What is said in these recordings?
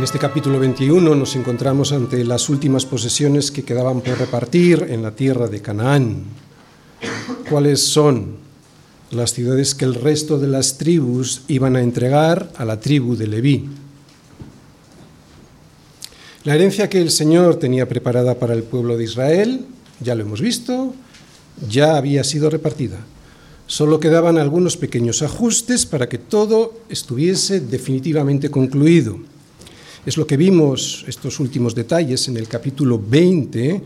En este capítulo 21 nos encontramos ante las últimas posesiones que quedaban por repartir en la tierra de Canaán. ¿Cuáles son las ciudades que el resto de las tribus iban a entregar a la tribu de Leví? La herencia que el Señor tenía preparada para el pueblo de Israel, ya lo hemos visto, ya había sido repartida. Solo quedaban algunos pequeños ajustes para que todo estuviese definitivamente concluido. Es lo que vimos, estos últimos detalles, en el capítulo 20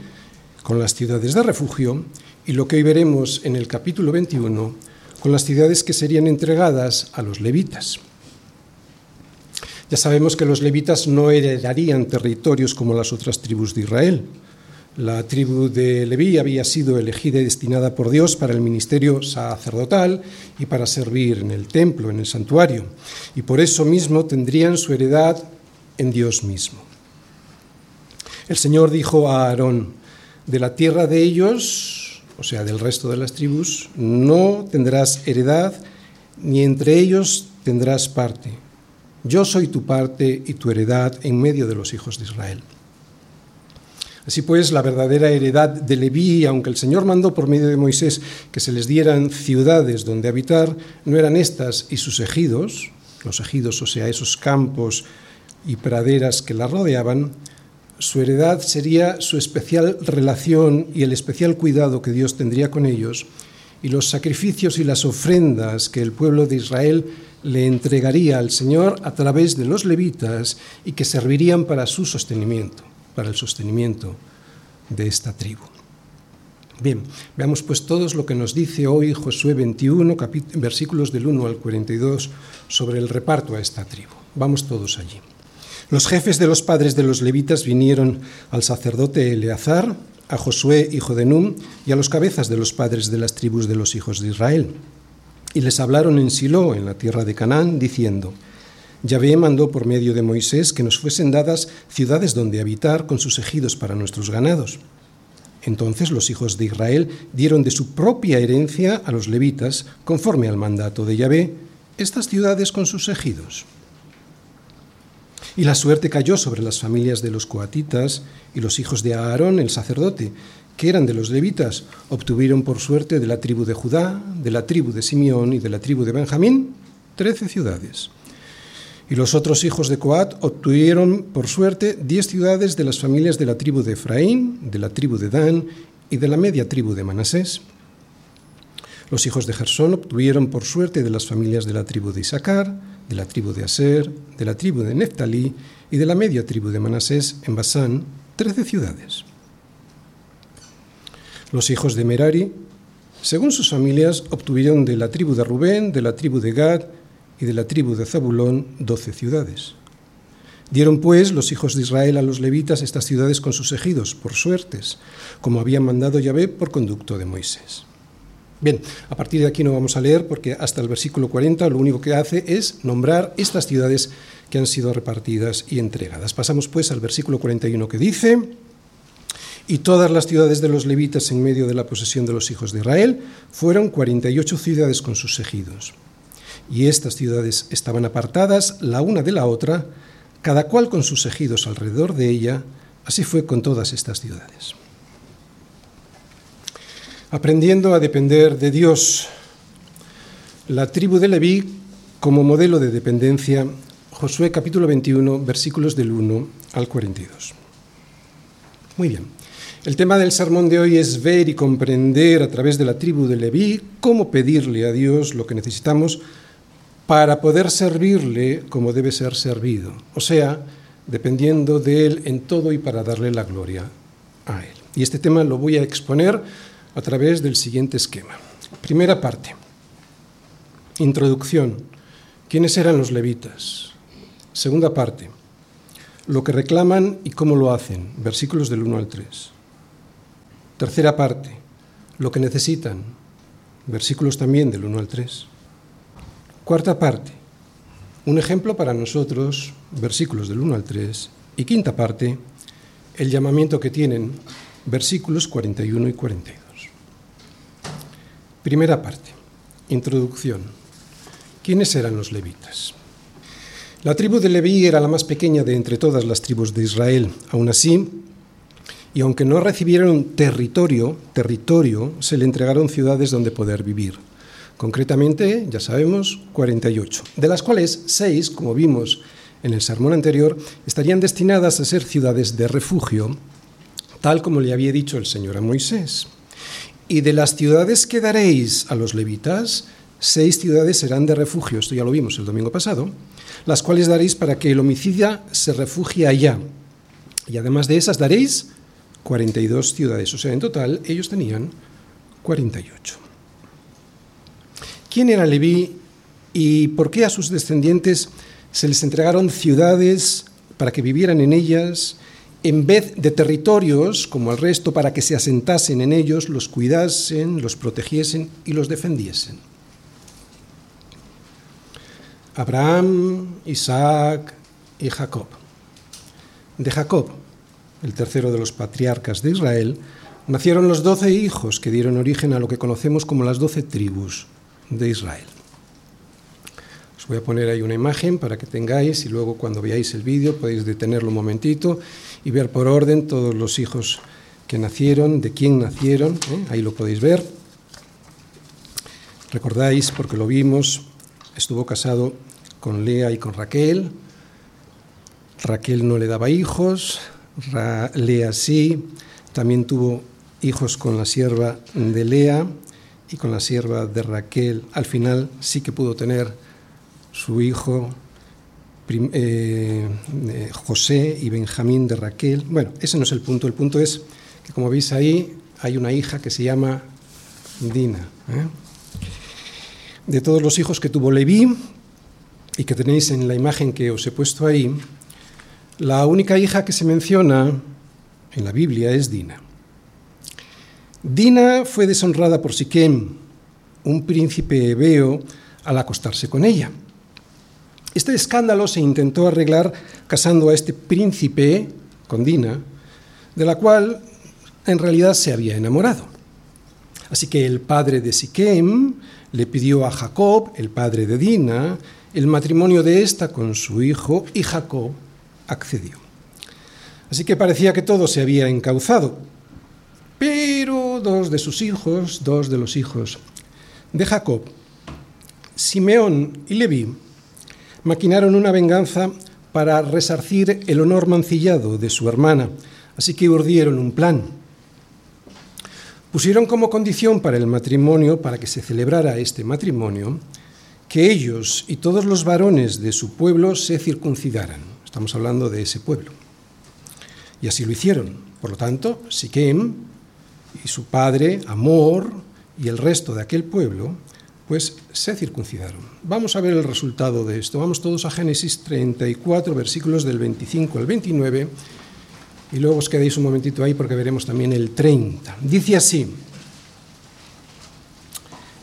con las ciudades de refugio y lo que hoy veremos en el capítulo 21 con las ciudades que serían entregadas a los levitas. Ya sabemos que los levitas no heredarían territorios como las otras tribus de Israel. La tribu de Leví había sido elegida y destinada por Dios para el ministerio sacerdotal y para servir en el templo, en el santuario, y por eso mismo tendrían su heredad en Dios mismo. El Señor dijo a Aarón, de la tierra de ellos, o sea, del resto de las tribus, no tendrás heredad, ni entre ellos tendrás parte. Yo soy tu parte y tu heredad en medio de los hijos de Israel. Así pues, la verdadera heredad de Leví, aunque el Señor mandó por medio de Moisés que se les dieran ciudades donde habitar, no eran estas y sus ejidos, los ejidos, o sea, esos campos y praderas que la rodeaban, su heredad sería su especial relación y el especial cuidado que Dios tendría con ellos y los sacrificios y las ofrendas que el pueblo de Israel le entregaría al Señor a través de los levitas y que servirían para su sostenimiento, para el sostenimiento de esta tribu. Bien, veamos pues todos lo que nos dice hoy Josué 21, versículos del 1 al 42, sobre el reparto a esta tribu. Vamos todos allí. Los jefes de los padres de los levitas vinieron al sacerdote Eleazar, a Josué, hijo de Num, y a los cabezas de los padres de las tribus de los hijos de Israel. Y les hablaron en Silo, en la tierra de Canaán, diciendo, Yahvé mandó por medio de Moisés que nos fuesen dadas ciudades donde habitar con sus ejidos para nuestros ganados. Entonces los hijos de Israel dieron de su propia herencia a los levitas, conforme al mandato de Yahvé, estas ciudades con sus ejidos. Y la suerte cayó sobre las familias de los coatitas y los hijos de Aarón, el sacerdote, que eran de los levitas, obtuvieron por suerte de la tribu de Judá, de la tribu de Simeón y de la tribu de Benjamín, trece ciudades. Y los otros hijos de Coat obtuvieron por suerte diez ciudades de las familias de la tribu de Efraín, de la tribu de Dan y de la media tribu de Manasés. Los hijos de Gersón obtuvieron por suerte de las familias de la tribu de Isaacar, de la tribu de Aser, de la tribu de Neftalí y de la media tribu de Manasés en Basán, trece ciudades. Los hijos de Merari, según sus familias, obtuvieron de la tribu de Rubén, de la tribu de Gad y de la tribu de Zabulón doce ciudades. Dieron pues los hijos de Israel a los levitas estas ciudades con sus ejidos, por suertes, como habían mandado Yahvé por conducto de Moisés. Bien, a partir de aquí no vamos a leer porque hasta el versículo 40 lo único que hace es nombrar estas ciudades que han sido repartidas y entregadas. Pasamos pues al versículo 41 que dice, y todas las ciudades de los levitas en medio de la posesión de los hijos de Israel fueron 48 ciudades con sus ejidos. Y estas ciudades estaban apartadas la una de la otra, cada cual con sus ejidos alrededor de ella, así fue con todas estas ciudades aprendiendo a depender de Dios. La tribu de Leví como modelo de dependencia, Josué capítulo 21, versículos del 1 al 42. Muy bien. El tema del sermón de hoy es ver y comprender a través de la tribu de Leví cómo pedirle a Dios lo que necesitamos para poder servirle como debe ser servido, o sea, dependiendo de Él en todo y para darle la gloria a Él. Y este tema lo voy a exponer a través del siguiente esquema. Primera parte. Introducción. ¿Quiénes eran los levitas? Segunda parte. Lo que reclaman y cómo lo hacen. Versículos del 1 al 3. Tercera parte. Lo que necesitan. Versículos también del 1 al 3. Cuarta parte. Un ejemplo para nosotros. Versículos del 1 al 3. Y quinta parte. El llamamiento que tienen. Versículos 41 y 42. Primera parte. Introducción. ¿Quiénes eran los levitas? La tribu de Leví era la más pequeña de entre todas las tribus de Israel. Aún así, y aunque no recibieron territorio, territorio, se le entregaron ciudades donde poder vivir. Concretamente, ya sabemos, 48, de las cuales 6, como vimos en el sermón anterior, estarían destinadas a ser ciudades de refugio, tal como le había dicho el Señor a Moisés. Y de las ciudades que daréis a los levitas, seis ciudades serán de refugio, esto ya lo vimos el domingo pasado, las cuales daréis para que el homicida se refugie allá. Y además de esas daréis 42 ciudades, o sea, en total ellos tenían 48. ¿Quién era Leví y por qué a sus descendientes se les entregaron ciudades para que vivieran en ellas en vez de territorios como al resto para que se asentasen en ellos, los cuidasen, los protegiesen y los defendiesen? Abraham, Isaac y Jacob. De Jacob, el tercero de los patriarcas de Israel, nacieron los doce hijos que dieron origen a lo que conocemos como las doce tribus de Israel. Os voy a poner ahí una imagen para que tengáis y luego cuando veáis el vídeo podéis detenerlo un momentito y ver por orden todos los hijos que nacieron, de quién nacieron, ¿eh? ahí lo podéis ver. Recordáis, porque lo vimos, estuvo casado con Lea y con Raquel. Raquel no le daba hijos, Lea sí. También tuvo hijos con la sierva de Lea y con la sierva de Raquel. Al final sí que pudo tener su hijo eh, eh, José y Benjamín de Raquel. Bueno, ese no es el punto. El punto es que, como veis ahí, hay una hija que se llama Dina. ¿eh? de todos los hijos que tuvo Leví y que tenéis en la imagen que os he puesto ahí, la única hija que se menciona en la Biblia es Dina. Dina fue deshonrada por Siquem, un príncipe hebeo, al acostarse con ella. Este escándalo se intentó arreglar casando a este príncipe con Dina, de la cual en realidad se había enamorado. Así que el padre de Siquem le pidió a Jacob, el padre de Dina, el matrimonio de ésta con su hijo y Jacob accedió. Así que parecía que todo se había encauzado. Pero dos de sus hijos, dos de los hijos de Jacob, Simeón y Leví, maquinaron una venganza para resarcir el honor mancillado de su hermana, así que urdieron un plan pusieron como condición para el matrimonio, para que se celebrara este matrimonio, que ellos y todos los varones de su pueblo se circuncidaran. Estamos hablando de ese pueblo. Y así lo hicieron. Por lo tanto, Siquem y su padre, Amor, y el resto de aquel pueblo, pues se circuncidaron. Vamos a ver el resultado de esto. Vamos todos a Génesis 34, versículos del 25 al 29 y luego os quedéis un momentito ahí porque veremos también el 30. Dice así,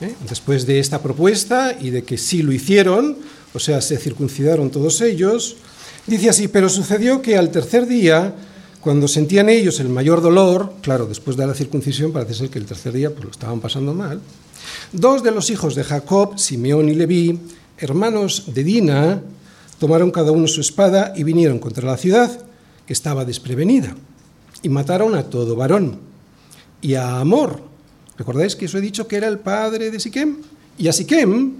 ¿eh? después de esta propuesta y de que sí lo hicieron, o sea, se circuncidaron todos ellos, dice así, pero sucedió que al tercer día, cuando sentían ellos el mayor dolor, claro, después de la circuncisión parece ser que el tercer día pues, lo estaban pasando mal, dos de los hijos de Jacob, Simeón y Leví, hermanos de Dina, tomaron cada uno su espada y vinieron contra la ciudad que estaba desprevenida, y mataron a todo varón, y a Amor. ¿Recordáis que os he dicho que era el padre de Siquem? Y a Siquem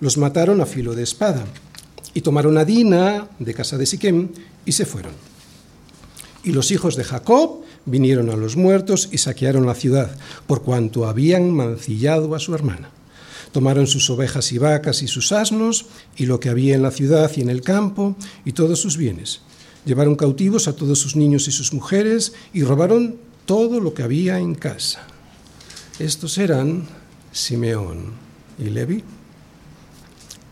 los mataron a filo de espada, y tomaron a Dina de casa de Siquem y se fueron. Y los hijos de Jacob vinieron a los muertos y saquearon la ciudad, por cuanto habían mancillado a su hermana. Tomaron sus ovejas y vacas y sus asnos, y lo que había en la ciudad y en el campo, y todos sus bienes, Llevaron cautivos a todos sus niños y sus mujeres y robaron todo lo que había en casa. Estos eran Simeón y Levi.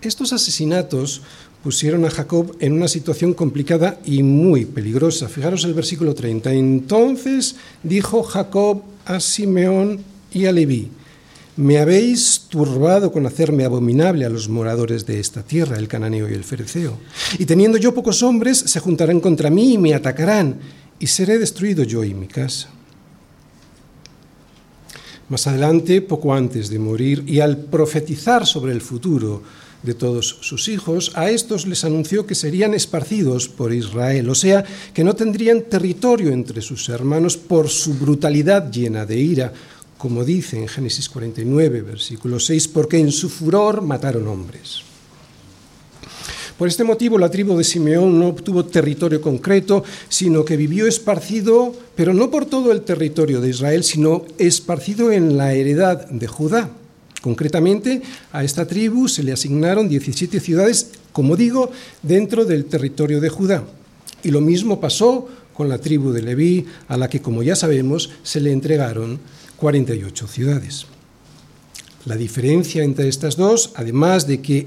Estos asesinatos pusieron a Jacob en una situación complicada y muy peligrosa. Fijaros el versículo 30. Entonces dijo Jacob a Simeón y a Leví, me habéis turbado con hacerme abominable a los moradores de esta tierra, el cananeo y el fereceo. Y teniendo yo pocos hombres, se juntarán contra mí y me atacarán, y seré destruido yo y mi casa. Más adelante, poco antes de morir, y al profetizar sobre el futuro de todos sus hijos, a estos les anunció que serían esparcidos por Israel, o sea, que no tendrían territorio entre sus hermanos por su brutalidad llena de ira, como dice en Génesis 49, versículo 6, porque en su furor mataron hombres. Por este motivo la tribu de Simeón no obtuvo territorio concreto, sino que vivió esparcido, pero no por todo el territorio de Israel, sino esparcido en la heredad de Judá. Concretamente, a esta tribu se le asignaron 17 ciudades, como digo, dentro del territorio de Judá. Y lo mismo pasó con la tribu de Leví, a la que, como ya sabemos, se le entregaron 48 ciudades. La diferencia entre estas dos, además de que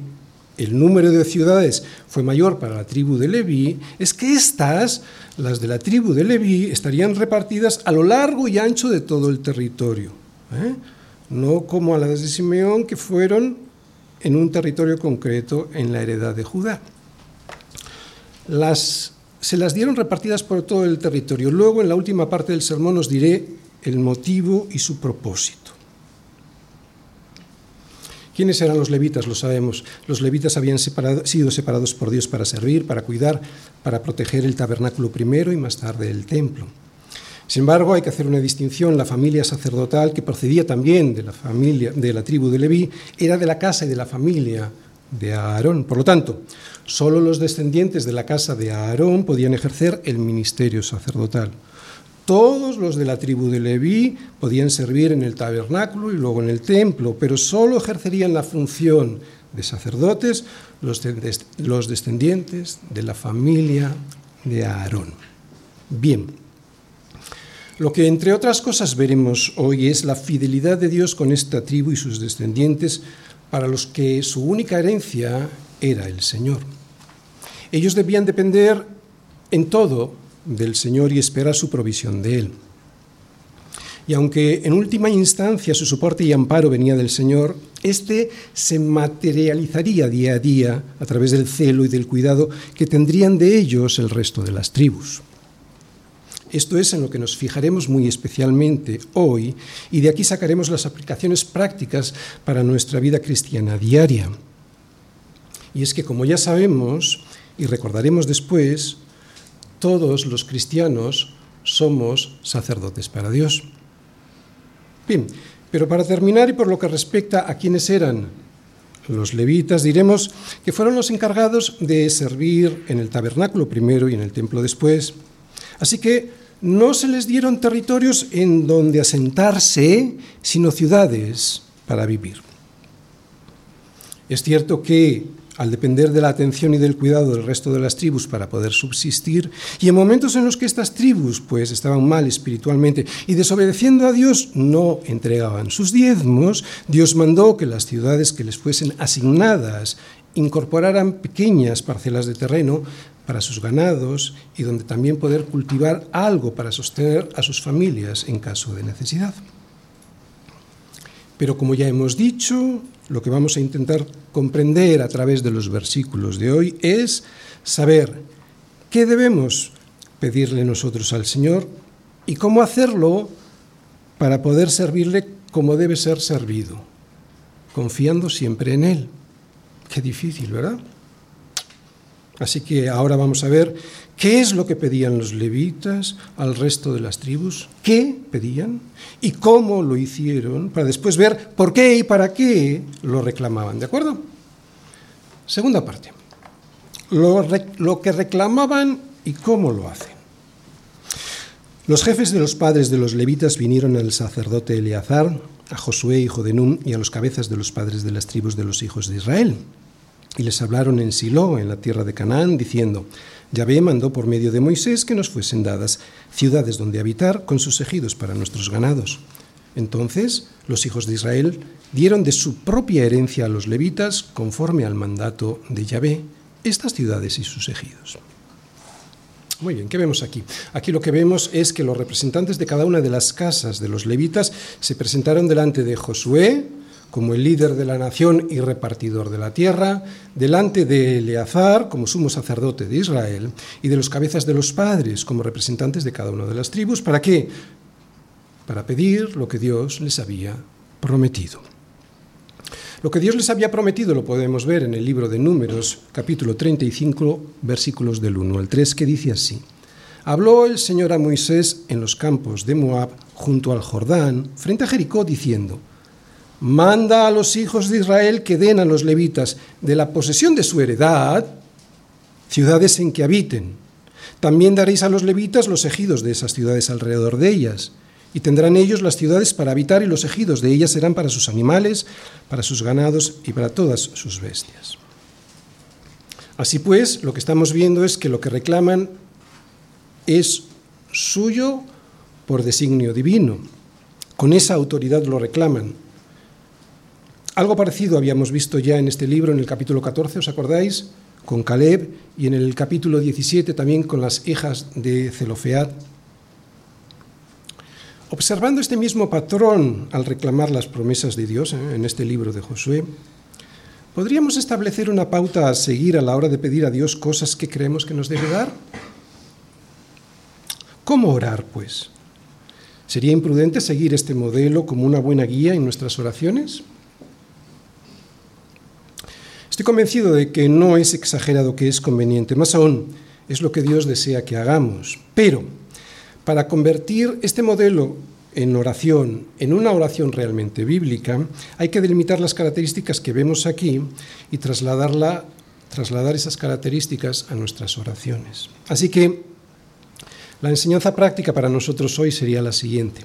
el número de ciudades fue mayor para la tribu de Leví, es que estas, las de la tribu de Leví, estarían repartidas a lo largo y ancho de todo el territorio. ¿eh? No como a las de Simeón, que fueron en un territorio concreto en la heredad de Judá. Las, se las dieron repartidas por todo el territorio. Luego, en la última parte del sermón, os diré el motivo y su propósito. ¿Quiénes eran los levitas? Lo sabemos. Los levitas habían sido separados por Dios para servir, para cuidar, para proteger el tabernáculo primero y más tarde el templo. Sin embargo, hay que hacer una distinción. La familia sacerdotal, que procedía también de la familia de la tribu de Leví, era de la casa y de la familia de Aarón. Por lo tanto, solo los descendientes de la casa de Aarón podían ejercer el ministerio sacerdotal. Todos los de la tribu de Leví podían servir en el tabernáculo y luego en el templo, pero solo ejercerían la función de sacerdotes los, descendientes de la familia de Aarón. Bien, lo que entre otras cosas veremos hoy es la fidelidad de Dios con esta tribu y sus descendientes para los que su única herencia era el Señor. Ellos debían depender en todo del Señor y esperar su provisión de Él. Y aunque en última instancia su soporte y amparo venía del Señor, éste se materializaría día a día a través del celo y del cuidado que tendrían de ellos el resto de las tribus. Esto es en lo que nos fijaremos muy especialmente hoy y de aquí sacaremos las aplicaciones prácticas para nuestra vida cristiana diaria. Y es que, como ya sabemos y recordaremos después, todos los cristianos somos sacerdotes para Dios. Bien, pero para terminar y por lo que respecta a quienes eran los levitas, diremos que fueron los encargados de servir en el tabernáculo primero y en el templo después. Así que no se les dieron territorios en donde asentarse, sino ciudades para vivir. Es cierto que al depender de la atención y del cuidado del resto de las tribus para poder subsistir, y en momentos en los que estas tribus pues estaban mal espiritualmente y desobedeciendo a Dios no entregaban sus diezmos, Dios mandó que las ciudades que les fuesen asignadas incorporaran pequeñas parcelas de terreno para sus ganados y donde también poder cultivar algo para sostener a sus familias en caso de necesidad. Pero como ya hemos dicho, lo que vamos a intentar comprender a través de los versículos de hoy es saber qué debemos pedirle nosotros al Señor y cómo hacerlo para poder servirle como debe ser servido, confiando siempre en Él. Qué difícil, ¿verdad? Así que ahora vamos a ver qué es lo que pedían los levitas al resto de las tribus, qué pedían y cómo lo hicieron, para después ver por qué y para qué lo reclamaban. ¿De acuerdo? Segunda parte. Lo, lo que reclamaban y cómo lo hacen. Los jefes de los padres de los levitas vinieron al sacerdote Eleazar, a Josué, hijo de Nun, y a los cabezas de los padres de las tribus de los hijos de Israel y les hablaron en Silo, en la tierra de Canaán, diciendo, Yahvé mandó por medio de Moisés que nos fuesen dadas ciudades donde habitar con sus ejidos para nuestros ganados. Entonces los hijos de Israel dieron de su propia herencia a los levitas, conforme al mandato de Yahvé, estas ciudades y sus ejidos. Muy bien, ¿qué vemos aquí? Aquí lo que vemos es que los representantes de cada una de las casas de los levitas se presentaron delante de Josué, como el líder de la nación y repartidor de la tierra, delante de Eleazar como sumo sacerdote de Israel y de los cabezas de los padres como representantes de cada una de las tribus. ¿Para qué? Para pedir lo que Dios les había prometido. Lo que Dios les había prometido lo podemos ver en el libro de Números, capítulo 35, versículos del 1 al 3, que dice así. Habló el Señor a Moisés en los campos de Moab, junto al Jordán, frente a Jericó, diciendo, Manda a los hijos de Israel que den a los levitas de la posesión de su heredad ciudades en que habiten. También daréis a los levitas los ejidos de esas ciudades alrededor de ellas y tendrán ellos las ciudades para habitar y los ejidos de ellas serán para sus animales, para sus ganados y para todas sus bestias. Así pues, lo que estamos viendo es que lo que reclaman es suyo por designio divino. Con esa autoridad lo reclaman. Algo parecido habíamos visto ya en este libro, en el capítulo 14, ¿os acordáis? Con Caleb y en el capítulo 17 también con las hijas de Zelofead. Observando este mismo patrón al reclamar las promesas de Dios ¿eh? en este libro de Josué, ¿podríamos establecer una pauta a seguir a la hora de pedir a Dios cosas que creemos que nos debe dar? ¿Cómo orar, pues? ¿Sería imprudente seguir este modelo como una buena guía en nuestras oraciones? Estoy convencido de que no es exagerado que es conveniente, más aún es lo que Dios desea que hagamos. Pero para convertir este modelo en oración, en una oración realmente bíblica, hay que delimitar las características que vemos aquí y trasladarla, trasladar esas características a nuestras oraciones. Así que la enseñanza práctica para nosotros hoy sería la siguiente.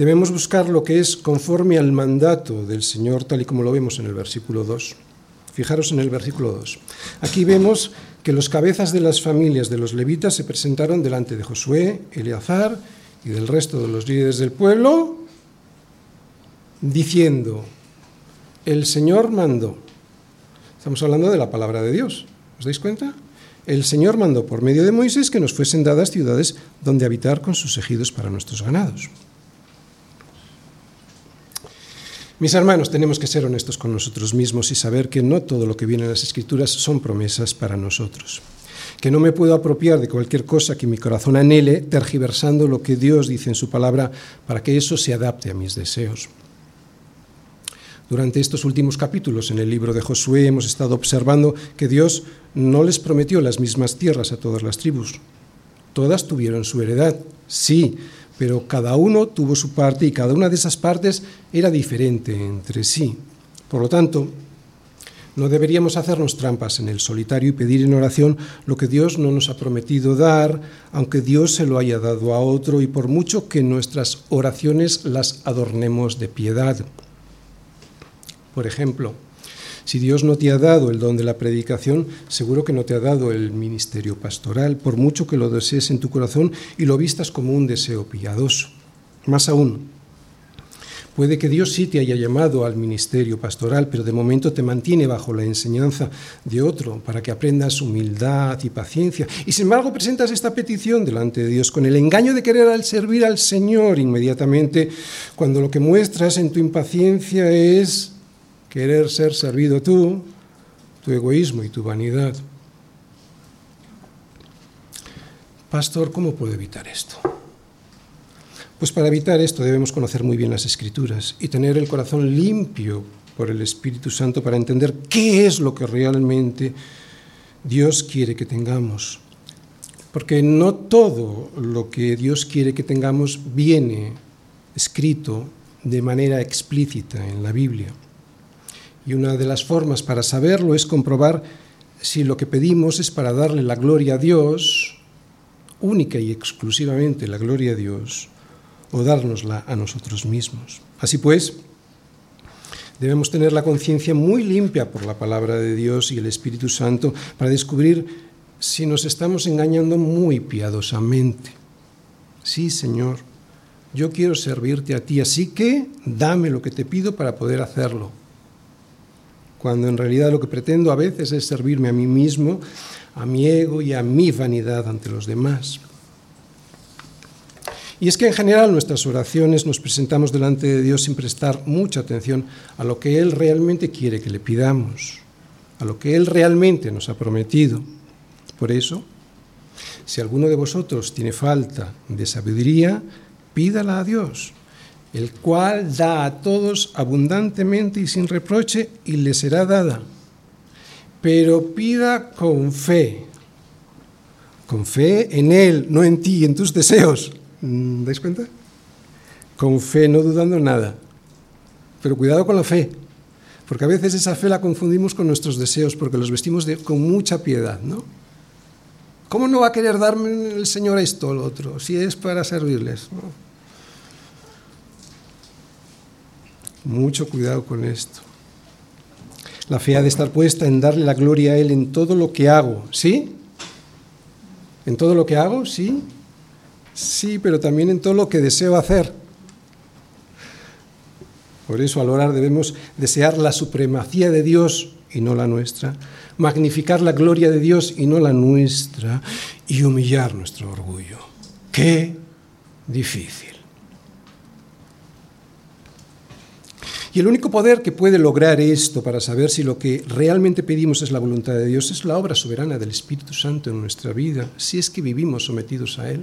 Debemos buscar lo que es conforme al mandato del Señor, tal y como lo vemos en el versículo 2. Fijaros en el versículo 2. Aquí vemos que los cabezas de las familias de los levitas se presentaron delante de Josué, Eleazar y del resto de los líderes del pueblo, diciendo, el Señor mandó. Estamos hablando de la palabra de Dios. ¿Os dais cuenta? El Señor mandó por medio de Moisés que nos fuesen dadas ciudades donde habitar con sus ejidos para nuestros ganados. Mis hermanos, tenemos que ser honestos con nosotros mismos y saber que no todo lo que viene en las Escrituras son promesas para nosotros. Que no me puedo apropiar de cualquier cosa que mi corazón anhele, tergiversando lo que Dios dice en su palabra para que eso se adapte a mis deseos. Durante estos últimos capítulos en el libro de Josué hemos estado observando que Dios no les prometió las mismas tierras a todas las tribus. Todas tuvieron su heredad, sí, pero cada uno tuvo su parte y cada una de esas partes era diferente entre sí. Por lo tanto, no deberíamos hacernos trampas en el solitario y pedir en oración lo que Dios no nos ha prometido dar, aunque Dios se lo haya dado a otro y por mucho que nuestras oraciones las adornemos de piedad. Por ejemplo, si Dios no te ha dado el don de la predicación, seguro que no te ha dado el ministerio pastoral, por mucho que lo desees en tu corazón y lo vistas como un deseo piadoso. Más aún, puede que Dios sí te haya llamado al ministerio pastoral, pero de momento te mantiene bajo la enseñanza de otro para que aprendas humildad y paciencia. Y sin embargo presentas esta petición delante de Dios con el engaño de querer al servir al Señor inmediatamente, cuando lo que muestras en tu impaciencia es querer ser servido tú, tu egoísmo y tu vanidad. Pastor, ¿cómo puedo evitar esto? Pues para evitar esto debemos conocer muy bien las escrituras y tener el corazón limpio por el Espíritu Santo para entender qué es lo que realmente Dios quiere que tengamos. Porque no todo lo que Dios quiere que tengamos viene escrito de manera explícita en la Biblia. Y una de las formas para saberlo es comprobar si lo que pedimos es para darle la gloria a Dios, única y exclusivamente la gloria a Dios, o dárnosla a nosotros mismos. Así pues, debemos tener la conciencia muy limpia por la palabra de Dios y el Espíritu Santo para descubrir si nos estamos engañando muy piadosamente. Sí, Señor, yo quiero servirte a ti, así que dame lo que te pido para poder hacerlo cuando en realidad lo que pretendo a veces es servirme a mí mismo, a mi ego y a mi vanidad ante los demás. Y es que en general nuestras oraciones nos presentamos delante de Dios sin prestar mucha atención a lo que Él realmente quiere que le pidamos, a lo que Él realmente nos ha prometido. Por eso, si alguno de vosotros tiene falta de sabiduría, pídala a Dios el cual da a todos abundantemente y sin reproche, y le será dada. Pero pida con fe, con fe en Él, no en ti, en tus deseos. Mm, ¿Dais cuenta? Con fe, no dudando nada. Pero cuidado con la fe, porque a veces esa fe la confundimos con nuestros deseos, porque los vestimos con mucha piedad, ¿no? ¿Cómo no va a querer darme el Señor esto o lo otro, si es para servirles? Mucho cuidado con esto. La fe ha de estar puesta en darle la gloria a Él en todo lo que hago, ¿sí? ¿En todo lo que hago? Sí. Sí, pero también en todo lo que deseo hacer. Por eso al orar debemos desear la supremacía de Dios y no la nuestra, magnificar la gloria de Dios y no la nuestra, y humillar nuestro orgullo. Qué difícil. Y el único poder que puede lograr esto para saber si lo que realmente pedimos es la voluntad de Dios es la obra soberana del Espíritu Santo en nuestra vida, si es que vivimos sometidos a Él.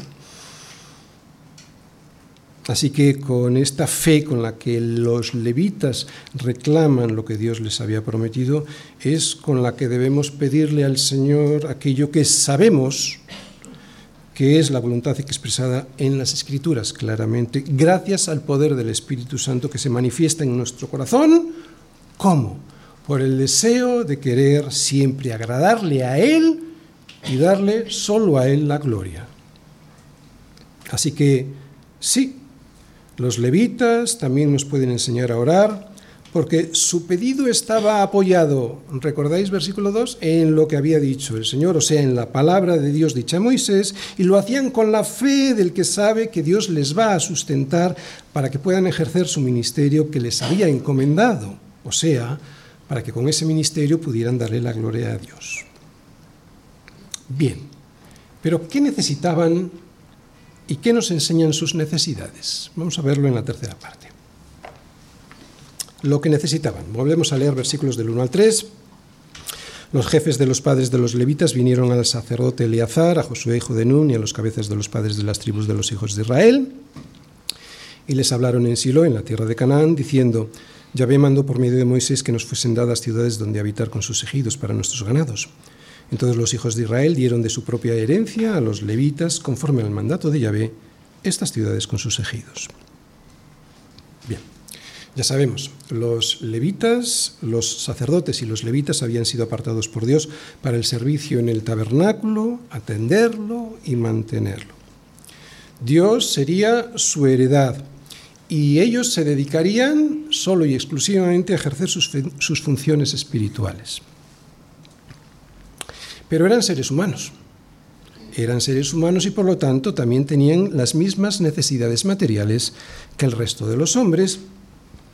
Así que con esta fe con la que los levitas reclaman lo que Dios les había prometido, es con la que debemos pedirle al Señor aquello que sabemos que es la voluntad expresada en las Escrituras, claramente, gracias al poder del Espíritu Santo que se manifiesta en nuestro corazón. ¿Cómo? Por el deseo de querer siempre agradarle a Él y darle solo a Él la gloria. Así que sí, los levitas también nos pueden enseñar a orar, porque su pedido estaba apoyado, ¿recordáis versículo 2? En lo que había dicho el Señor, o sea, en la palabra de Dios dicha a Moisés, y lo hacían con la fe del que sabe que Dios les va a sustentar para que puedan ejercer su ministerio que les había encomendado, o sea, para que con ese ministerio pudieran darle la gloria a Dios. Bien, pero ¿qué necesitaban ¿Y qué nos enseñan sus necesidades? Vamos a verlo en la tercera parte. Lo que necesitaban. Volvemos a leer versículos del 1 al 3. Los jefes de los padres de los levitas vinieron al sacerdote Eleazar, a Josué hijo de Nun y a los cabezas de los padres de las tribus de los hijos de Israel, y les hablaron en Silo, en la tierra de Canaán, diciendo, Yahvé mandó por medio de Moisés que nos fuesen dadas ciudades donde habitar con sus ejidos para nuestros ganados. Entonces los hijos de Israel dieron de su propia herencia a los levitas, conforme al mandato de Yahvé, estas ciudades con sus ejidos. Ya sabemos, los levitas, los sacerdotes y los levitas habían sido apartados por Dios para el servicio en el tabernáculo, atenderlo y mantenerlo. Dios sería su heredad y ellos se dedicarían solo y exclusivamente a ejercer sus funciones espirituales. Pero eran seres humanos. Eran seres humanos y por lo tanto también tenían las mismas necesidades materiales que el resto de los hombres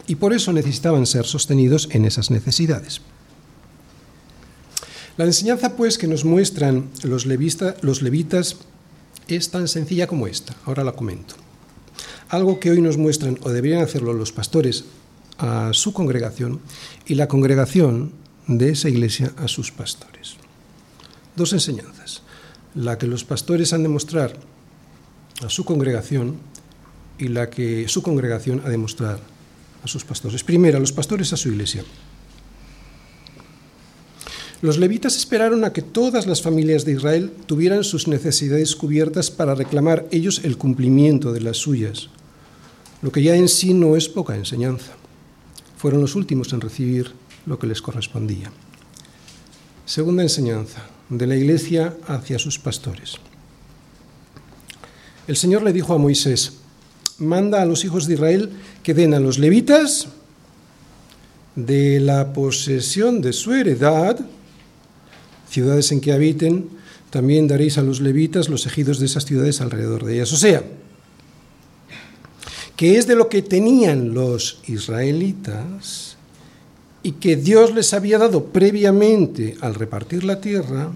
y por eso necesitaban ser sostenidos en esas necesidades. La enseñanza pues que nos muestran los, levitas es tan sencilla como esta, ahora la comento. Algo que hoy nos muestran o deberían hacerlo los pastores a su congregación y la congregación de esa iglesia a sus pastores dos enseñanzas. La que los pastores han de mostrar a su congregación y la que su congregación ha de mostrar a sus pastores. Primero, a los pastores a su iglesia. Los levitas esperaron a que todas las familias de Israel tuvieran sus necesidades cubiertas para reclamar ellos el cumplimiento de las suyas, lo que ya en sí no es poca enseñanza. Fueron los últimos en recibir lo que les correspondía. Segunda enseñanza, de la iglesia hacia sus pastores. El Señor le dijo a Moisés, manda a los hijos de Israel que den a los levitas de la posesión de su heredad, ciudades en que habiten, también daréis a los levitas los ejidos de esas ciudades alrededor de ellas. O sea, que es de lo que tenían los israelitas y que Dios les había dado previamente al repartir la tierra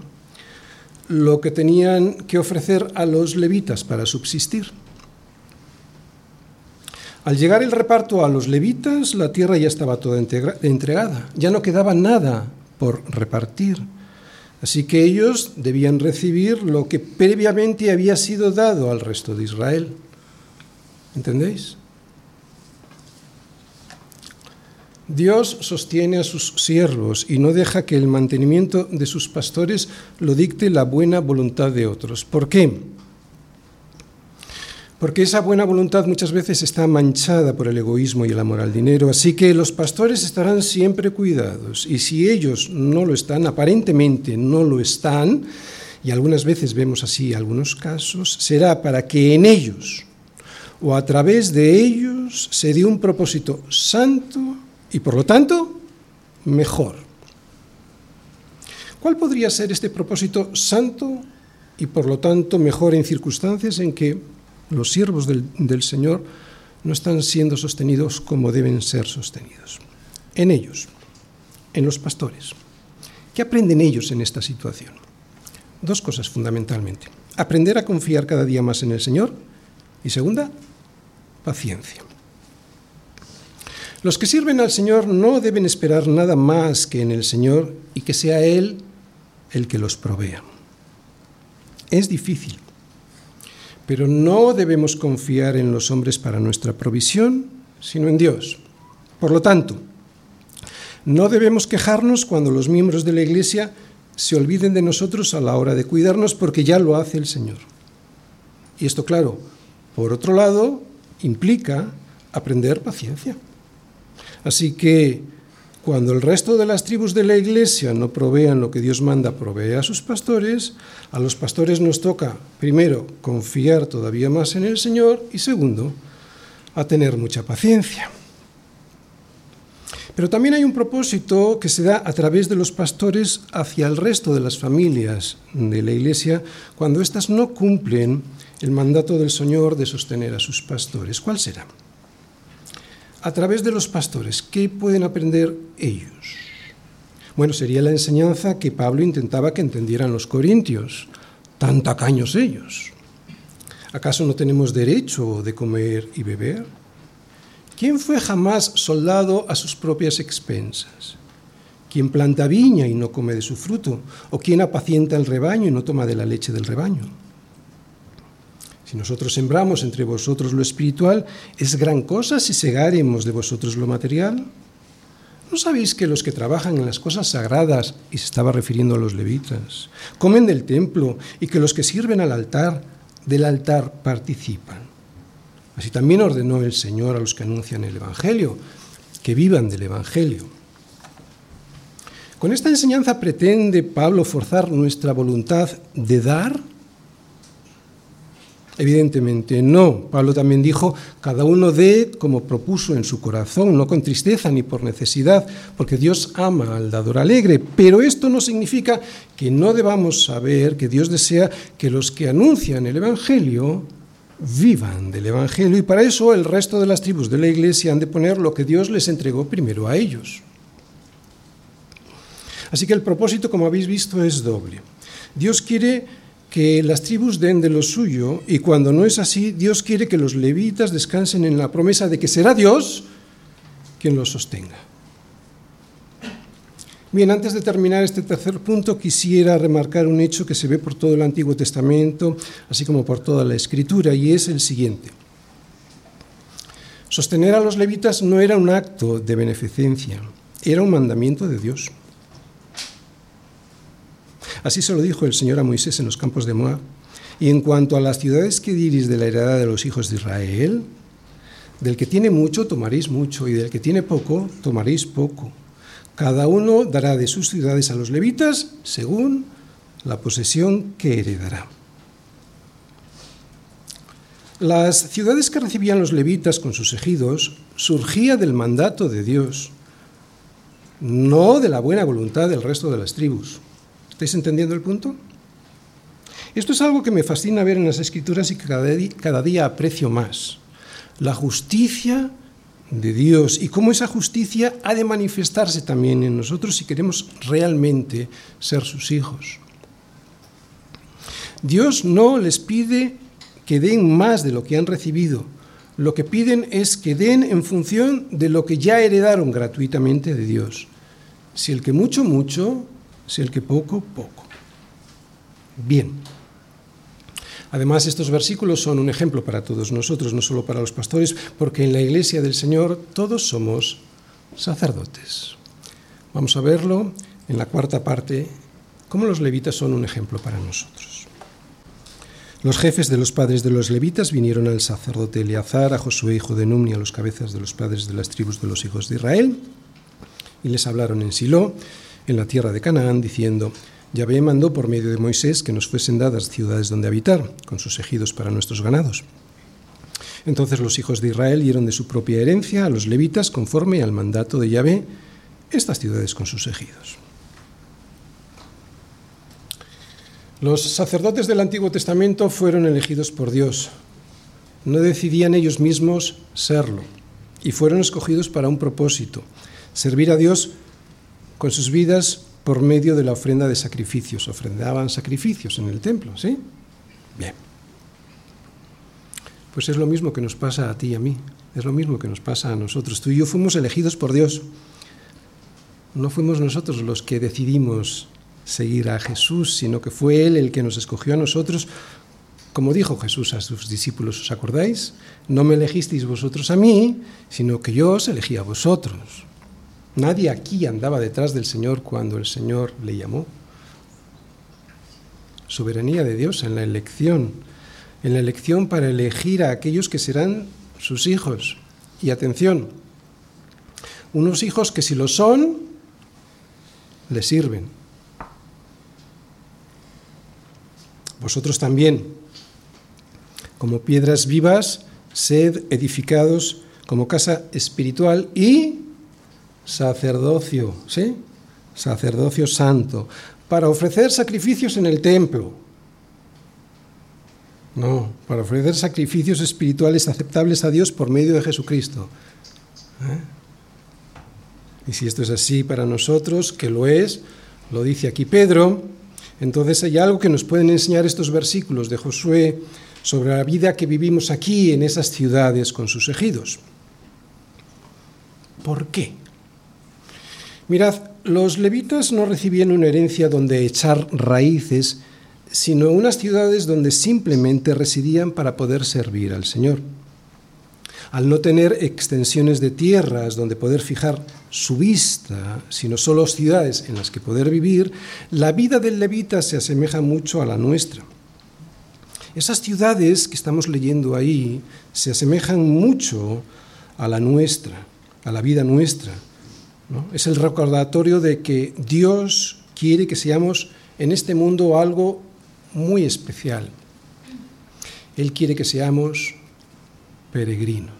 lo que tenían que ofrecer a los levitas para subsistir. Al llegar el reparto a los levitas, la tierra ya estaba toda entregada, ya no quedaba nada por repartir. Así que ellos debían recibir lo que previamente había sido dado al resto de Israel. ¿Entendéis? Dios sostiene a sus siervos y no deja que el mantenimiento de sus pastores lo dicte la buena voluntad de otros. ¿Por qué? Porque esa buena voluntad muchas veces está manchada por el egoísmo y el amor al dinero, así que los pastores estarán siempre cuidados y si ellos no lo están, aparentemente no lo están, y algunas veces vemos así algunos casos, será para que en ellos o a través de ellos se dé un propósito santo y por lo tanto mejor. ¿Cuál podría ser este propósito santo y por lo tanto mejor en circunstancias en que los siervos del, del, Señor no están siendo sostenidos como deben ser sostenidos? En ellos, en los pastores. ¿Qué aprenden ellos en esta situación? Dos cosas fundamentalmente. Aprender a confiar cada día más en el Señor y segunda, paciencia. Los que sirven al Señor no deben esperar nada más que en el Señor y que sea Él el que los provea. Es difícil, pero no debemos confiar en los hombres para nuestra provisión, sino en Dios. Por lo tanto, no debemos quejarnos cuando los miembros de la Iglesia se olviden de nosotros a la hora de cuidarnos porque ya lo hace el Señor. Y esto, claro, por otro lado, implica aprender paciencia. Así que cuando el resto de las tribus de la iglesia no provean lo que Dios manda provee a sus pastores, a los pastores nos toca, primero, confiar todavía más en el Señor y segundo, a tener mucha paciencia. Pero también hay un propósito que se da a través de los pastores hacia el resto de las familias de la iglesia cuando éstas no cumplen el mandato del Señor de sostener a sus pastores. ¿Cuál será? A través de los pastores, ¿qué pueden aprender ellos? Bueno, sería la enseñanza que Pablo intentaba que entendieran los corintios, tan tacaños ellos. ¿Acaso no tenemos derecho de comer y beber? ¿Quién fue jamás soldado a sus propias expensas? ¿Quién planta viña y no come de su fruto? ¿O quién apacienta el rebaño y no toma de la leche del rebaño? Si nosotros sembramos entre vosotros lo espiritual, ¿es gran cosa si segaremos de vosotros lo material? ¿No sabéis que los que trabajan en las cosas sagradas, y se estaba refiriendo a los levitas, comen del templo y que los que sirven al altar, del altar participan? Así también ordenó el Señor a los que anuncian el Evangelio, que vivan del Evangelio. Con esta enseñanza pretende Pablo forzar nuestra voluntad de dar Evidentemente no. Pablo también dijo, cada uno dé como propuso en su corazón, no con tristeza ni por necesidad, porque Dios ama al dador alegre. Pero esto no significa que no debamos saber que Dios desea que los que anuncian el Evangelio vivan del Evangelio y para eso el resto de las tribus de la iglesia han de poner lo que Dios les entregó primero a ellos. Así que el propósito, como habéis visto, es doble. Dios quiere que las tribus den de lo suyo y cuando no es así, Dios quiere que los levitas descansen en la promesa de que será Dios quien los sostenga. Bien, antes de terminar este tercer punto, quisiera remarcar un hecho que se ve por todo el Antiguo Testamento, así como por toda la Escritura, y es el siguiente. Sostener a los levitas no era un acto de beneficencia, era un mandamiento de Dios. Así se lo dijo el Señor a Moisés en los campos de Moab. Y en cuanto a las ciudades que dirís de la heredad de los hijos de Israel, del que tiene mucho tomaréis mucho y del que tiene poco tomaréis poco. Cada uno dará de sus ciudades a los levitas según la posesión que heredará. Las ciudades que recibían los levitas con sus ejidos surgía del mandato de Dios, no de la buena voluntad del resto de las tribus. ¿Estáis entendiendo el punto? Esto es algo que me fascina ver en las escrituras y que cada día, aprecio más. La justicia de Dios y cómo esa justicia ha de manifestarse también en nosotros si queremos realmente ser sus hijos. Dios no les pide que den más de lo que han recibido. Lo que piden es que den en función de lo que ya heredaron gratuitamente de Dios. Si el que mucho, mucho, si el que poco, poco. Bien. Además, estos versículos son un ejemplo para todos nosotros, no solo para los pastores, porque en la iglesia del Señor todos somos sacerdotes. Vamos a verlo en la cuarta parte, cómo los levitas son un ejemplo para nosotros. Los jefes de los padres de los levitas vinieron al sacerdote Eleazar, a Josué, hijo de Nun, y a los cabezas de los padres de las tribus de los hijos de Israel, y les hablaron en Silo, en la tierra de Canaán, diciendo, Yahvé mandó por medio de Moisés que nos fuesen dadas ciudades donde habitar, con sus ejidos para nuestros ganados. Entonces los hijos de Israel dieron de su propia herencia a los levitas, conforme al mandato de Yahvé, estas ciudades con sus ejidos. Los sacerdotes del Antiguo Testamento fueron elegidos por Dios. No decidían ellos mismos serlo y fueron escogidos para un propósito, servir a Dios con sus vidas por medio de la ofrenda de sacrificios. Ofrendaban sacrificios en el templo, ¿sí? Bien. Pues es lo mismo que nos pasa a ti y a mí, es lo mismo que nos pasa a nosotros. Tú y yo fuimos elegidos por Dios. No fuimos nosotros los que decidimos seguir a Jesús, sino que fue Él el que nos escogió a nosotros. Como dijo Jesús a sus discípulos, ¿os acordáis? No me elegisteis vosotros a mí, sino que yo os elegí a vosotros. Nadie aquí andaba detrás del Señor cuando el Señor le llamó. Soberanía de Dios en la elección, en la elección para elegir a aquellos que serán sus hijos. Y atención, unos hijos que si lo son, le sirven. vosotros también, como piedras vivas, sed edificados como casa espiritual y sacerdocio, ¿sí? Sacerdocio santo, para ofrecer sacrificios en el templo. No, para ofrecer sacrificios espirituales aceptables a Dios por medio de Jesucristo. ¿Eh? Y si esto es así para nosotros, que lo es, lo dice aquí Pedro, entonces hay algo que nos pueden enseñar estos versículos de Josué sobre la vida que vivimos aquí en esas ciudades con sus ejidos. ¿Por qué? Mirad, los levitas no recibían una herencia donde echar raíces, sino unas ciudades donde simplemente residían para poder servir al Señor al no tener extensiones de tierras donde poder fijar su vista, sino solo ciudades en las que poder vivir, la vida del levita se asemeja mucho a la nuestra. Esas ciudades que estamos leyendo ahí se asemejan mucho a la nuestra, a la vida nuestra. Es el recordatorio de que Dios quiere que seamos en este mundo algo muy especial. Él quiere que seamos peregrinos.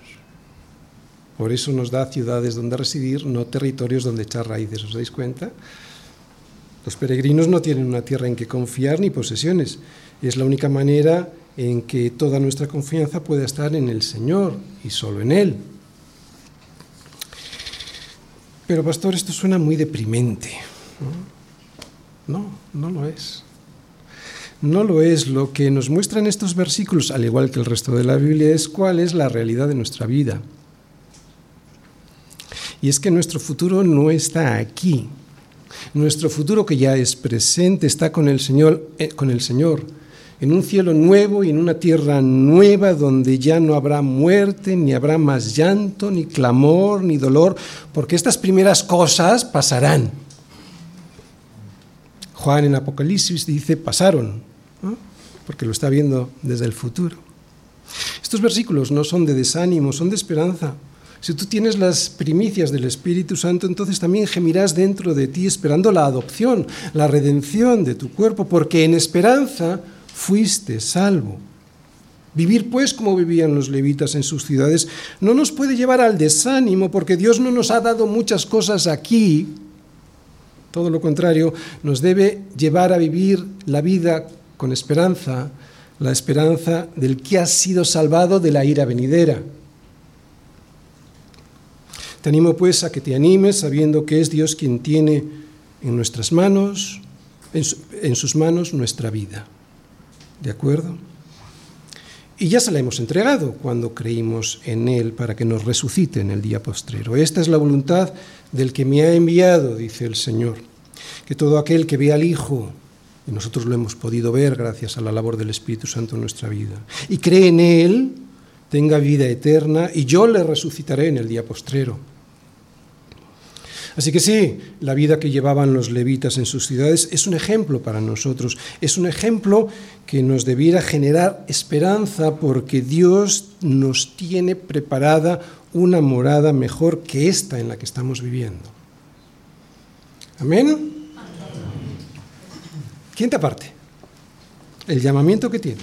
Por eso nos da ciudades donde residir, no territorios donde echar raíces. ¿Os dais cuenta? Los peregrinos no tienen una tierra en que confiar ni posesiones. Es la única manera en que toda nuestra confianza pueda estar en el Señor y solo en Él. Pero pastor, esto suena muy deprimente. No, no, lo es. No lo es. Lo que nos muestran estos versículos, al igual que el resto de la Biblia, es cuál es la realidad de nuestra vida. Y es que nuestro futuro no está aquí. Nuestro futuro que ya es presente está con el Señor, eh, con el Señor en un cielo nuevo y en una tierra nueva donde ya no habrá muerte, ni habrá más llanto, ni clamor, ni dolor, porque estas primeras cosas pasarán. Juan en Apocalipsis dice, pasaron, porque lo está viendo desde el futuro. Estos versículos no son de desánimo, son de esperanza. Si tú tienes las primicias del Espíritu Santo, entonces también gemirás dentro de ti esperando la adopción, la redención de tu cuerpo, porque en esperanza fuiste salvo. Vivir pues como vivían los levitas en sus ciudades no nos puede llevar al desánimo, porque Dios no nos ha dado muchas cosas aquí. Todo lo contrario, nos debe llevar a vivir la vida con esperanza, la esperanza del que ha sido salvado de la ira venidera. Te animo pues a que te animes sabiendo que es Dios quien tiene en nuestras manos, en, sus manos nuestra vida. ¿De acuerdo? Y ya se la hemos entregado cuando creímos en Él para que nos resucite en el día postrero. Esta es la voluntad del que me ha enviado, dice el Señor. Que todo aquel que vea al Hijo, y nosotros lo hemos podido ver gracias a la labor del Espíritu Santo en nuestra vida, y cree en Él, tenga vida eterna y yo le resucitaré en el día postrero. Así que sí, la vida que llevaban los levitas en sus ciudades es un ejemplo para nosotros, es un ejemplo que nos debiera generar esperanza porque Dios nos tiene preparada una morada mejor que esta en la que estamos viviendo. Amén. Quinta parte, el llamamiento que tiene,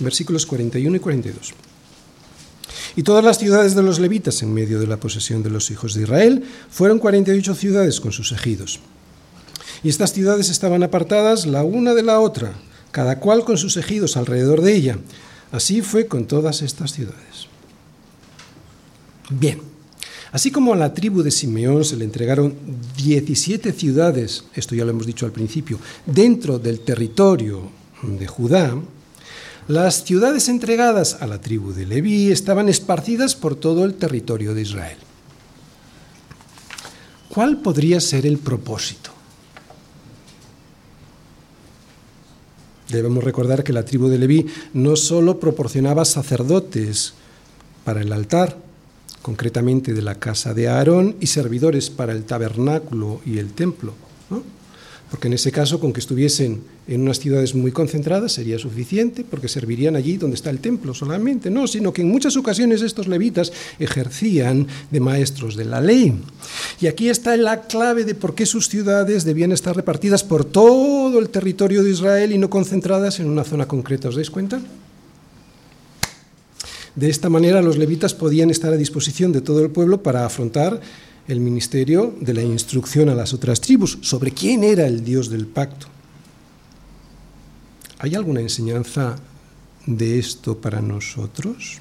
versículos 41 y 42. Y todas las ciudades de los levitas en medio de la posesión de los hijos de Israel fueron 48 ciudades con sus ejidos. Y estas ciudades estaban apartadas la una de la otra, cada cual con sus ejidos alrededor de ella. Así fue con todas estas ciudades. Bien, así como a la tribu de Simeón se le entregaron 17 ciudades, esto ya lo hemos dicho al principio, dentro del territorio de Judá, las ciudades entregadas a la tribu de Leví estaban esparcidas por todo el territorio de Israel. ¿Cuál podría ser el propósito? Debemos recordar que la tribu de Leví no solo proporcionaba sacerdotes para el altar, concretamente de la casa de Aarón, y servidores para el tabernáculo y el templo. Porque en ese caso con que estuviesen en unas ciudades muy concentradas sería suficiente, porque servirían allí donde está el templo solamente, no, sino que en muchas ocasiones estos levitas ejercían de maestros de la ley. Y aquí está la clave de por qué sus ciudades debían estar repartidas por todo el territorio de Israel y no concentradas en una zona concreta, ¿os dais cuenta? De esta manera los levitas podían estar a disposición de todo el pueblo para afrontar el ministerio de la instrucción a las otras tribus sobre quién era el Dios del pacto. ¿Hay alguna enseñanza de esto para nosotros?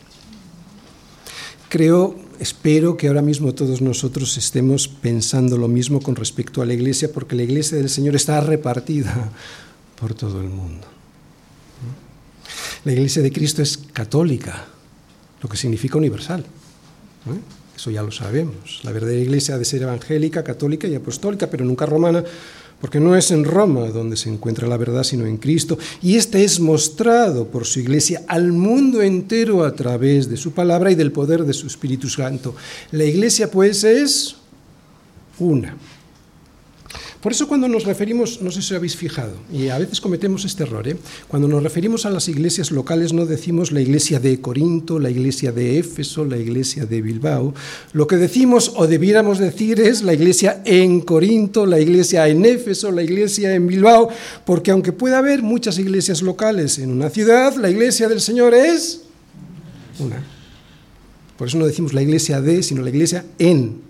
Creo, espero que ahora mismo todos nosotros estemos pensando lo mismo con respecto a la iglesia, porque la iglesia del Señor está repartida por todo el mundo. La iglesia de Cristo es católica, lo que significa universal. Eso ya lo sabemos. La verdadera iglesia ha de ser evangélica, católica y apostólica, pero nunca romana, porque no es en Roma donde se encuentra la verdad, sino en Cristo. Y este es mostrado por su iglesia al mundo entero a través de su palabra y del poder de su Espíritu Santo. La iglesia, pues, es una. Por eso cuando nos referimos, no sé si habéis fijado, y a veces cometemos este error, ¿eh? cuando nos referimos a las iglesias locales no decimos la iglesia de Corinto, la iglesia de Éfeso, la iglesia de Bilbao. Lo que decimos o debiéramos decir es la iglesia en Corinto, la iglesia en Éfeso, la iglesia en Bilbao, porque aunque pueda haber muchas iglesias locales en una ciudad, la iglesia del Señor es una. Por eso no decimos la iglesia de, sino la iglesia en,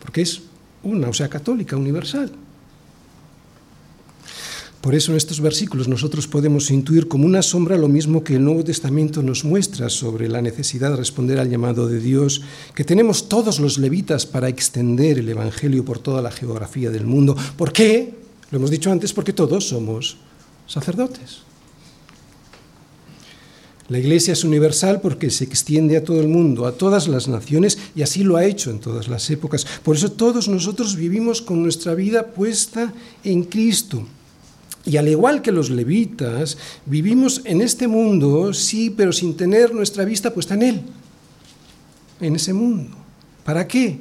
porque es una, o sea, católica, universal. Por eso en estos versículos nosotros podemos intuir como una sombra lo mismo que el Nuevo Testamento nos muestra sobre la necesidad de responder al llamado de Dios, que tenemos todos los levitas para extender el Evangelio por toda la geografía del mundo. ¿Por qué? Lo hemos dicho antes, porque todos somos sacerdotes. La Iglesia es universal porque se extiende a todo el mundo, a todas las naciones, y así lo ha hecho en todas las épocas. Por eso todos nosotros vivimos con nuestra vida puesta en Cristo. Y al igual que los levitas, vivimos en este mundo, sí, pero sin tener nuestra vista puesta en él, en ese mundo. ¿Para qué?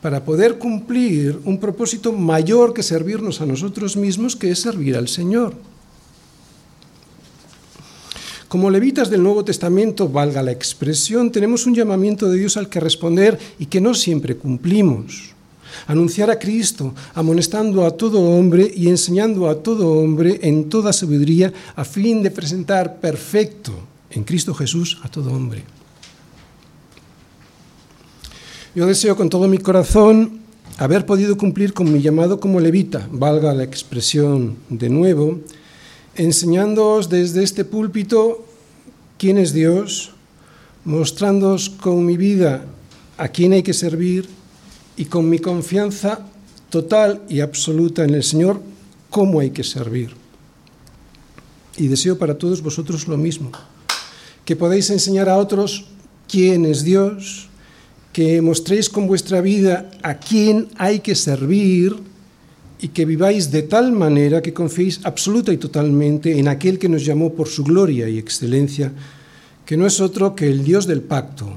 Para poder cumplir un propósito mayor que servirnos a nosotros mismos, que es servir al Señor. Como levitas del Nuevo Testamento, valga la expresión, tenemos un llamamiento de Dios al que responder y que no siempre cumplimos anunciar a Cristo, amonestando a todo hombre y enseñando a todo hombre en toda sabiduría, a fin de presentar perfecto en Cristo Jesús a todo hombre. Yo deseo con todo mi corazón haber podido cumplir con mi llamado como levita, valga la expresión de nuevo, enseñándoos desde este púlpito quién es Dios, mostrándoos con mi vida a quién hay que servir y con mi confianza total y absoluta en el Señor, cómo hay que servir. Y deseo para todos vosotros lo mismo, que podáis enseñar a otros quién es Dios, que mostréis con vuestra vida a quién hay que servir y que viváis de tal manera que confiéis absoluta y totalmente en aquel que nos llamó por su gloria y excelencia, que no es otro que el Dios del pacto,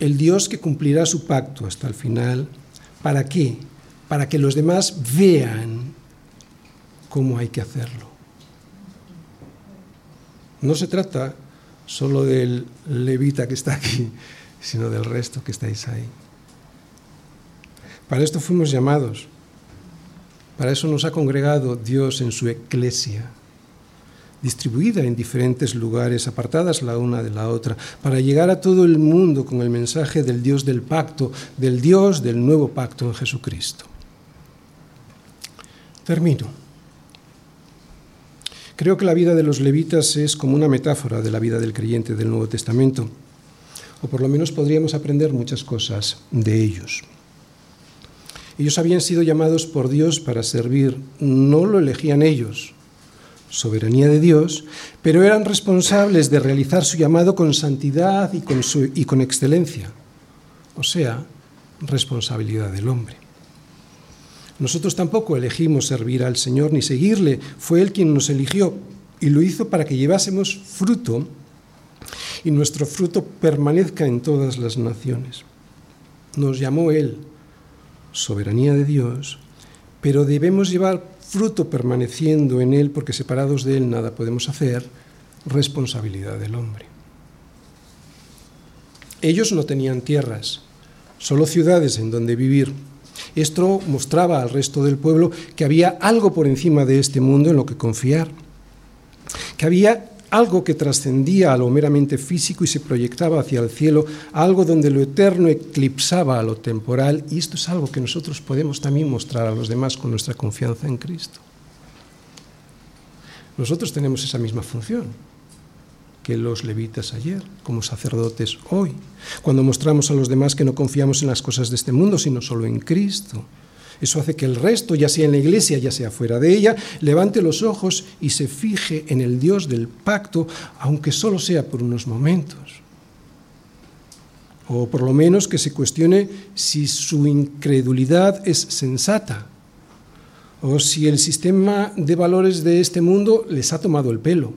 el Dios que cumplirá su pacto hasta el final ¿Para qué? Para que los demás vean cómo hay que hacerlo. No se trata solo del levita que está aquí, sino del resto que estáis ahí. Para esto fuimos llamados. Para eso nos ha congregado Dios en su iglesia, distribuida en diferentes lugares, apartadas la una de la otra, para llegar a todo el mundo con el mensaje del Dios del pacto, del Dios del nuevo pacto en Jesucristo. Termino. Creo que la vida de los levitas es como una metáfora de la vida del creyente del Nuevo Testamento, o por lo menos podríamos aprender muchas cosas de ellos. Ellos habían sido llamados por Dios para servir, no lo elegían ellos, soberanía de Dios, pero eran responsables de realizar su llamado con santidad y con, excelencia, o sea, responsabilidad del hombre. Nosotros tampoco elegimos servir al Señor ni seguirle, fue Él quien nos eligió y lo hizo para que llevásemos fruto y nuestro fruto permanezca en todas las naciones. Nos llamó Él soberanía de Dios, pero debemos llevar fruto permaneciendo en Él, porque separados de Él nada podemos hacer, responsabilidad del hombre. Ellos no tenían tierras, solo ciudades en donde vivir. Esto mostraba al resto del pueblo que había algo por encima de este mundo en lo que confiar, que había algo que trascendía a lo meramente físico y se proyectaba hacia el cielo, algo donde lo eterno eclipsaba a lo temporal, y esto es algo que nosotros podemos también mostrar a los demás con nuestra confianza en Cristo. Nosotros tenemos esa misma función que los levitas ayer, como sacerdotes hoy, cuando mostramos a los demás que no confiamos en las cosas de este mundo, sino solo en Cristo eso hace que el resto, ya sea en la iglesia, ya sea fuera de ella, levante los ojos y se fije en el Dios del pacto, aunque solo sea por unos momentos. O por lo menos que se cuestione si su incredulidad es sensata, o si el sistema de valores de este mundo les ha tomado el pelo.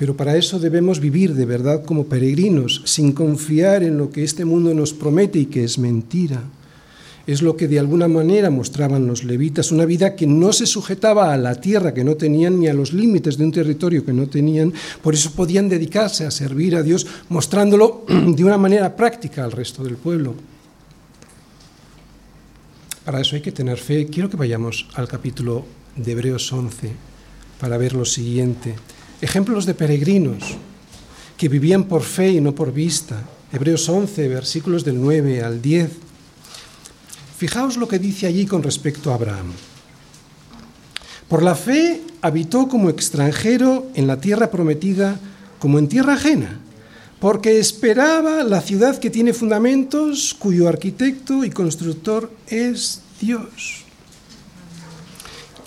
Pero para eso debemos vivir de verdad como peregrinos, sin confiar en lo que este mundo nos promete y que es mentira. Es lo que de alguna manera mostraban los levitas, una vida que no se sujetaba a la tierra que no tenían ni a los límites de un territorio que no tenían, por eso podían dedicarse a servir a Dios mostrándolo de una manera práctica al resto del pueblo. Para eso hay que tener fe. Quiero que vayamos al capítulo de Hebreos 11 para ver lo siguiente ejemplos de peregrinos que vivían por fe y no por vista. Hebreos 11, versículos del 9 al 10. Fijaos lo que dice allí con respecto a Abraham. Por la fe habitó como extranjero en la tierra prometida como en tierra ajena, porque esperaba la ciudad que tiene fundamentos, cuyo arquitecto y constructor es Dios.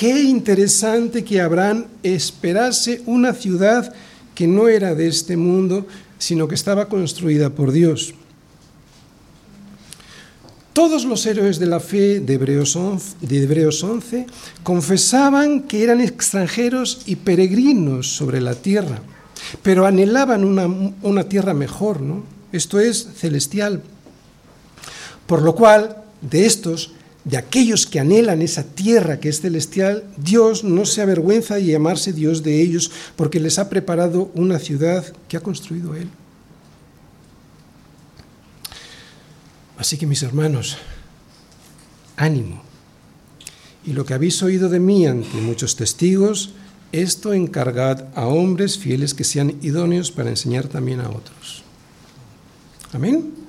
Qué interesante que Abraham esperase una ciudad que no era de este mundo, sino que estaba construida por Dios. Todos los héroes de la fe de Hebreos 11, confesaban que eran extranjeros y peregrinos sobre la tierra, pero anhelaban una, una tierra mejor, ¿no? esto es celestial. Por lo cual, de estos de aquellos que anhelan esa tierra que es celestial, Dios no se avergüenza de llamarse Dios de ellos porque les ha preparado una ciudad que ha construido Él. Así que mis hermanos, ánimo. Y lo que habéis oído de mí ante muchos testigos, esto encargad a hombres fieles que sean idóneos para enseñar también a otros. Amén.